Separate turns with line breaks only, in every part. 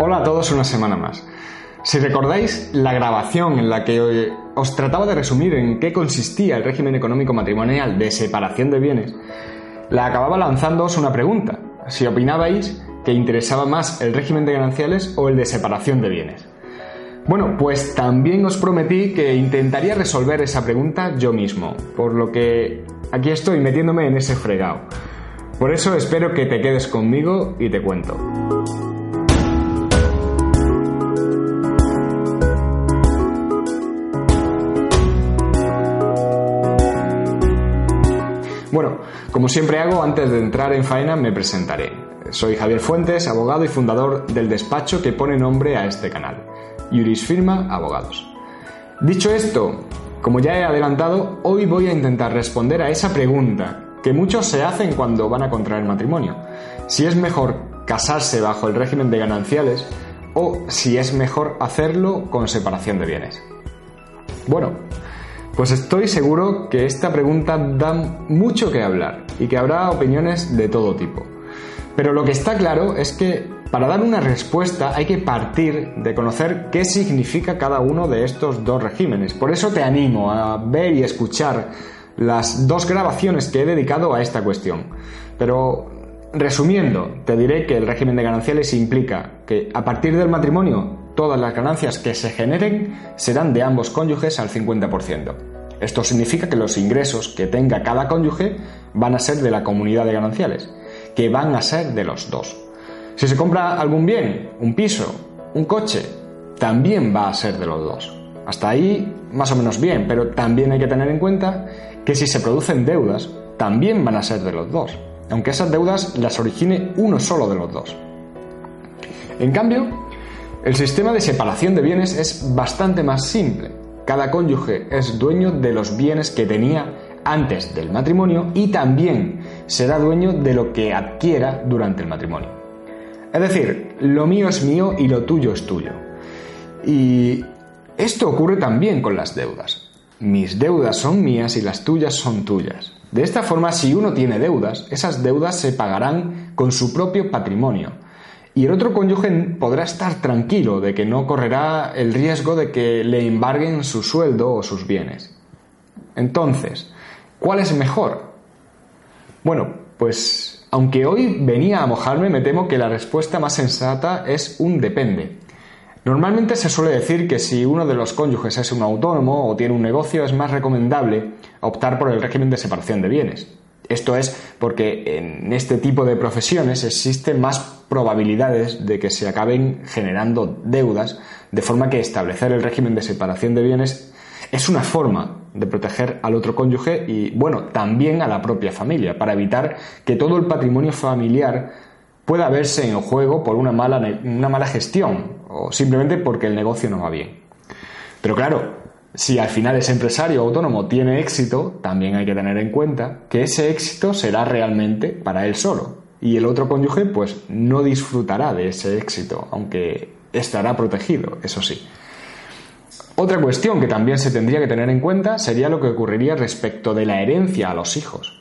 Hola a todos una semana más. Si recordáis la grabación en la que os trataba de resumir en qué consistía el régimen económico matrimonial de separación de bienes, la acababa lanzándoos una pregunta, si opinabais que interesaba más el régimen de gananciales o el de separación de bienes. Bueno, pues también os prometí que intentaría resolver esa pregunta yo mismo, por lo que aquí estoy metiéndome en ese fregado. Por eso espero que te quedes conmigo y te cuento. Bueno, como siempre hago, antes de entrar en faena me presentaré. Soy Javier Fuentes, abogado y fundador del despacho que pone nombre a este canal, Juris Firma Abogados. Dicho esto, como ya he adelantado, hoy voy a intentar responder a esa pregunta que muchos se hacen cuando van a contraer matrimonio. Si es mejor casarse bajo el régimen de gananciales o si es mejor hacerlo con separación de bienes. Bueno, pues estoy seguro que esta pregunta da mucho que hablar y que habrá opiniones de todo tipo. Pero lo que está claro es que para dar una respuesta hay que partir de conocer qué significa cada uno de estos dos regímenes. Por eso te animo a ver y escuchar las dos grabaciones que he dedicado a esta cuestión. Pero resumiendo, te diré que el régimen de gananciales implica que a partir del matrimonio todas las ganancias que se generen serán de ambos cónyuges al 50%. Esto significa que los ingresos que tenga cada cónyuge van a ser de la comunidad de gananciales, que van a ser de los dos. Si se compra algún bien, un piso, un coche, también va a ser de los dos. Hasta ahí más o menos bien, pero también hay que tener en cuenta que si se producen deudas, también van a ser de los dos, aunque esas deudas las origine uno solo de los dos. En cambio, el sistema de separación de bienes es bastante más simple. Cada cónyuge es dueño de los bienes que tenía antes del matrimonio y también será dueño de lo que adquiera durante el matrimonio. Es decir, lo mío es mío y lo tuyo es tuyo. Y esto ocurre también con las deudas. Mis deudas son mías y las tuyas son tuyas. De esta forma, si uno tiene deudas, esas deudas se pagarán con su propio patrimonio y el otro cónyuge podrá estar tranquilo de que no correrá el riesgo de que le embarguen su sueldo o sus bienes. Entonces, ¿cuál es mejor? Bueno, pues aunque hoy venía a mojarme, me temo que la respuesta más sensata es un depende. Normalmente se suele decir que si uno de los cónyuges es un autónomo o tiene un negocio es más recomendable optar por el régimen de separación de bienes. Esto es porque en este tipo de profesiones existen más probabilidades de que se acaben generando deudas, de forma que establecer el régimen de separación de bienes es una forma de proteger al otro cónyuge y, bueno, también a la propia familia, para evitar que todo el patrimonio familiar pueda verse en juego por una mala, una mala gestión o simplemente porque el negocio no va bien. Pero claro, si al final ese empresario autónomo tiene éxito, también hay que tener en cuenta que ese éxito será realmente para él solo. Y el otro cónyuge, pues, no disfrutará de ese éxito, aunque estará protegido, eso sí. Otra cuestión que también se tendría que tener en cuenta sería lo que ocurriría respecto de la herencia a los hijos.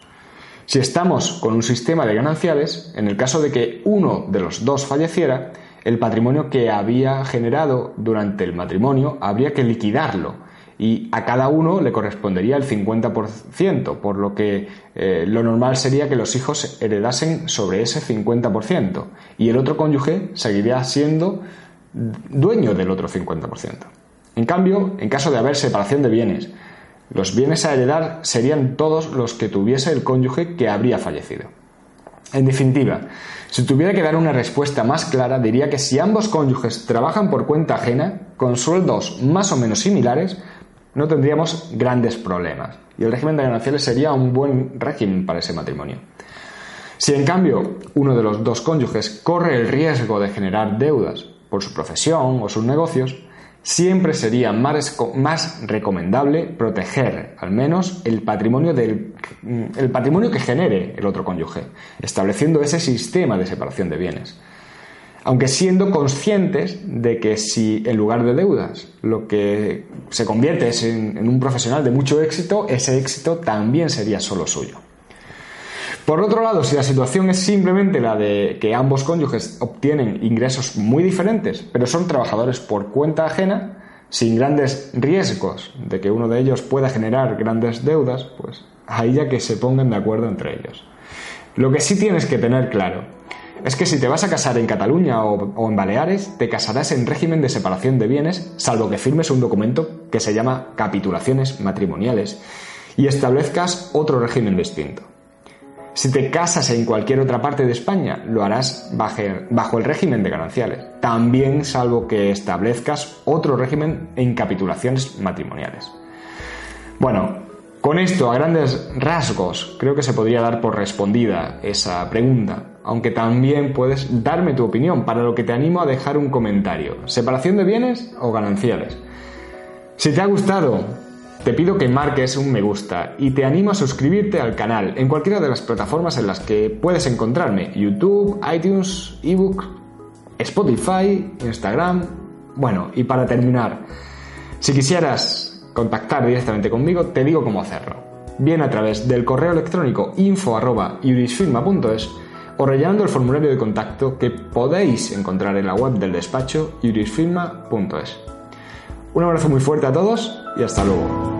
Si estamos con un sistema de gananciales, en el caso de que uno de los dos falleciera, el patrimonio que había generado durante el matrimonio habría que liquidarlo y a cada uno le correspondería el 50%, por lo que eh, lo normal sería que los hijos heredasen sobre ese 50% y el otro cónyuge seguiría siendo dueño del otro 50%. En cambio, en caso de haber separación de bienes, Los bienes a heredar serían todos los que tuviese el cónyuge que habría fallecido. En definitiva, si tuviera que dar una respuesta más clara, diría que si ambos cónyuges trabajan por cuenta ajena, con sueldos más o menos similares, no tendríamos grandes problemas y el régimen de gananciales sería un buen régimen para ese matrimonio. Si en cambio uno de los dos cónyuges corre el riesgo de generar deudas por su profesión o sus negocios, siempre sería más, recomendable proteger al menos el patrimonio, del, el patrimonio que genere el otro cónyuge, estableciendo ese sistema de separación de bienes. Aunque siendo conscientes de que si en lugar de deudas lo que se convierte es en un profesional de mucho éxito, ese éxito también sería solo suyo. Por otro lado, si la situación es simplemente la de que ambos cónyuges obtienen ingresos muy diferentes, pero son trabajadores por cuenta ajena, sin grandes riesgos de que uno de ellos pueda generar grandes deudas, pues ahí ya que se pongan de acuerdo entre ellos. Lo que sí tienes que tener claro es que si te vas a casar en Cataluña o, en Baleares, te casarás en régimen de separación de bienes, salvo que firmes un documento que se llama capitulaciones matrimoniales y establezcas otro régimen distinto. Si te casas en cualquier otra parte de España, lo harás bajo el régimen de gananciales, también salvo que establezcas otro régimen en capitulaciones matrimoniales. Bueno, con esto, a grandes rasgos, creo que se podría dar por respondida esa pregunta, aunque también puedes darme tu opinión, para lo que te animo a dejar un comentario. ¿Separación de bienes o gananciales? Si te ha gustado, te pido que marques un me gusta y te animo a suscribirte al canal en cualquiera de las plataformas en las que puedes encontrarme, YouTube, iTunes, ebook, Spotify, Instagram. Bueno, y para terminar, si quisieras contactar directamente conmigo, te digo cómo hacerlo. Bien a través del correo electrónico info.iurisfirma.es o rellenando el formulario de contacto que podéis encontrar en la web del despacho iurisfirma.es. Un abrazo muy fuerte a todos y hasta luego.